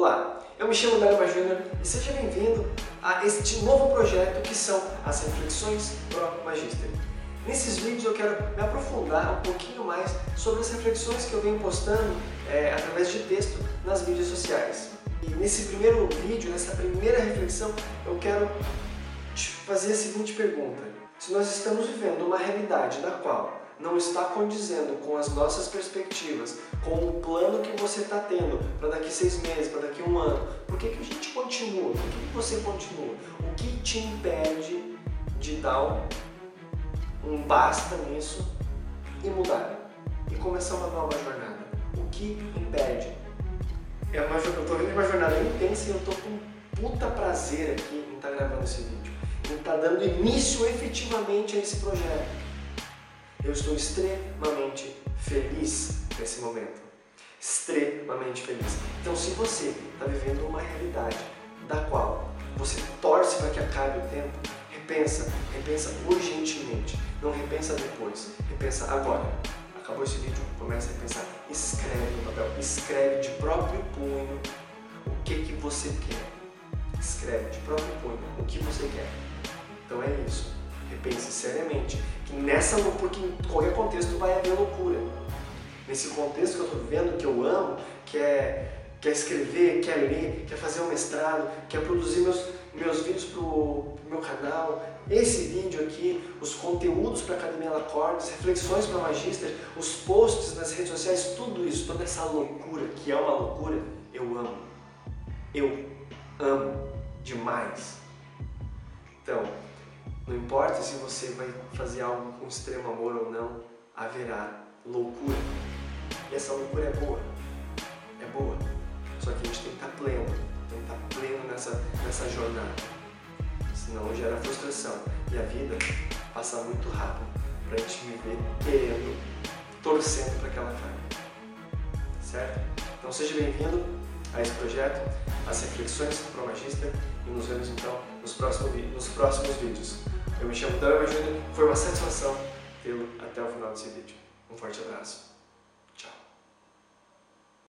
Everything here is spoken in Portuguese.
Olá, eu me chamo Daniel Júnior e seja bem-vindo a este novo projeto que são as Reflexões Pro Magister. Nesses vídeos eu quero me aprofundar um pouquinho mais sobre as reflexões que eu venho postando é, através de texto nas mídias sociais. E nesse primeiro vídeo, nessa primeira reflexão, eu quero te fazer a seguinte pergunta. Se nós estamos vivendo uma realidade da qual não está condizendo com as nossas perspectivas, com o plano que você está tendo para daqui seis meses, para daqui um ano, por que, que a gente continua? Por que, que você continua? O que te impede de dar um, basta nisso e mudar? E começar uma nova jornada? O que impede? É uma, eu estou vendo uma jornada intensa e eu estou com puta prazer aqui em estar tá gravando esse vídeo, em estar tá dando início efetivamente a esse projeto. Eu estou extremamente feliz nesse momento. Extremamente feliz. Então, se você está vivendo uma realidade da qual você torce para que acabe o tempo, repensa, repensa urgentemente. Não repensa depois, repensa agora. Acabou esse vídeo, começa a pensar, escreve no papel, escreve de próprio punho o que, que você quer. Escreve de próprio punho o que você quer. Então é isso repense seriamente que nessa porque em qualquer contexto vai haver loucura. Nesse contexto que eu estou vivendo, que eu amo, que é quer escrever, quer ler, quer fazer um mestrado, quer produzir meus, meus vídeos para o meu canal, esse vídeo aqui, os conteúdos para a Academia Lacordes, reflexões para Magister, os posts nas redes sociais, tudo isso, toda essa loucura, que é uma loucura, eu amo. Eu amo demais. Então, não importa se você vai fazer algo com extremo amor ou não, haverá loucura. E essa loucura é boa. É boa. Só que a gente tem que estar pleno, tem que estar pleno nessa, nessa jornada. Senão gera frustração. E a vida passa muito rápido para a gente viver querendo, torcendo para que ela. Certo? Então seja bem-vindo a esse projeto, as reflexões para o Magister e nos vemos então nos próximos, nos próximos vídeos. Eu me chamo Dama Júnior, foi uma satisfação tê-lo até o final desse vídeo. Um forte abraço.